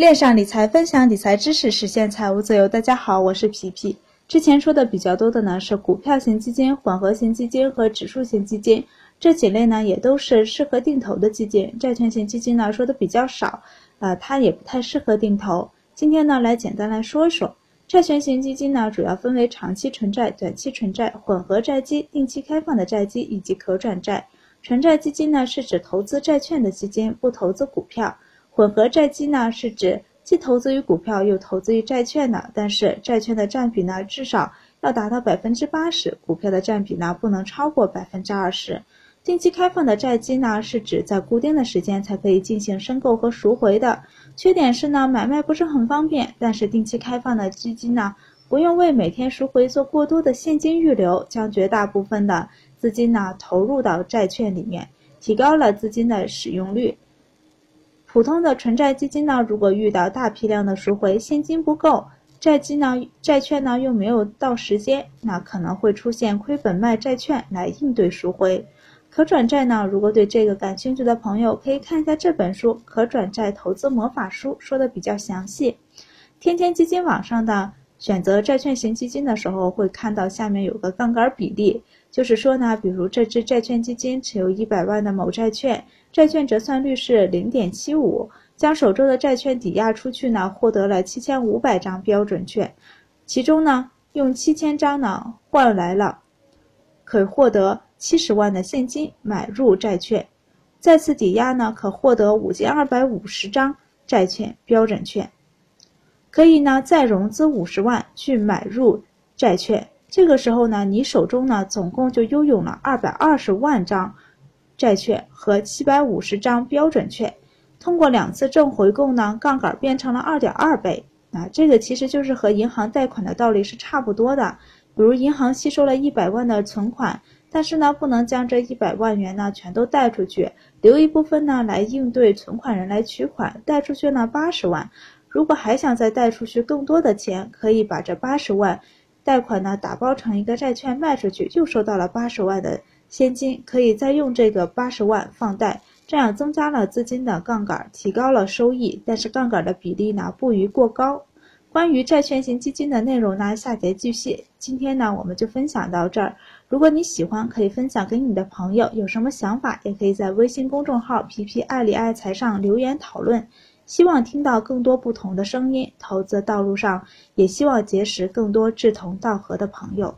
链上理财，分享理财知识，实现财务自由。大家好，我是皮皮。之前说的比较多的呢是股票型基金、混合型基金和指数型基金，这几类呢也都是适合定投的基金。债券型基金呢说的比较少，呃，它也不太适合定投。今天呢来简单来说一说，债券型基金呢主要分为长期纯债、短期纯债、混合债基、定期开放的债基以及可转债。纯债基金呢是指投资债券的基金，不投资股票。混合债基呢，是指既投资于股票又投资于债券的，但是债券的占比呢，至少要达到百分之八十，股票的占比呢，不能超过百分之二十。定期开放的债基呢，是指在固定的时间才可以进行申购和赎回的。缺点是呢，买卖不是很方便。但是定期开放的基金呢，不用为每天赎回做过多的现金预留，将绝大部分的资金呢投入到债券里面，提高了资金的使用率。普通的纯债基金呢，如果遇到大批量的赎回，现金不够，债基呢、债券呢又没有到时间，那可能会出现亏本卖债券来应对赎回。可转债呢，如果对这个感兴趣的朋友，可以看一下这本书《可转债投资魔法书》，说的比较详细。天天基金网上的选择债券型基金的时候，会看到下面有个杠杆比例，就是说呢，比如这支债券基金持有一百万的某债券。债券折算率是零点七五，将首周的债券抵押出去呢，获得了七千五百张标准券，其中呢，用七千张呢换来了可获得七十万的现金买入债券，再次抵押呢可获得五千二百五十张债券标准券，可以呢再融资五十万去买入债券，这个时候呢，你手中呢总共就拥有了二百二十万张。债券和七百五十张标准券，通过两次正回购呢，杠杆变成了二点二倍。啊，这个其实就是和银行贷款的道理是差不多的。比如银行吸收了一百万的存款，但是呢，不能将这一百万元呢全都贷出去，留一部分呢来应对存款人来取款，贷出去呢八十万。如果还想再贷出去更多的钱，可以把这八十万贷款呢打包成一个债券卖出去，又收到了八十万的。现金可以再用这个八十万放贷，这样增加了资金的杠杆，提高了收益。但是杠杆的比例呢不宜过高。关于债券型基金的内容呢，下节继续。今天呢我们就分享到这儿。如果你喜欢，可以分享给你的朋友。有什么想法，也可以在微信公众号“皮皮爱理爱财”上留言讨论。希望听到更多不同的声音。投资道路上，也希望结识更多志同道合的朋友。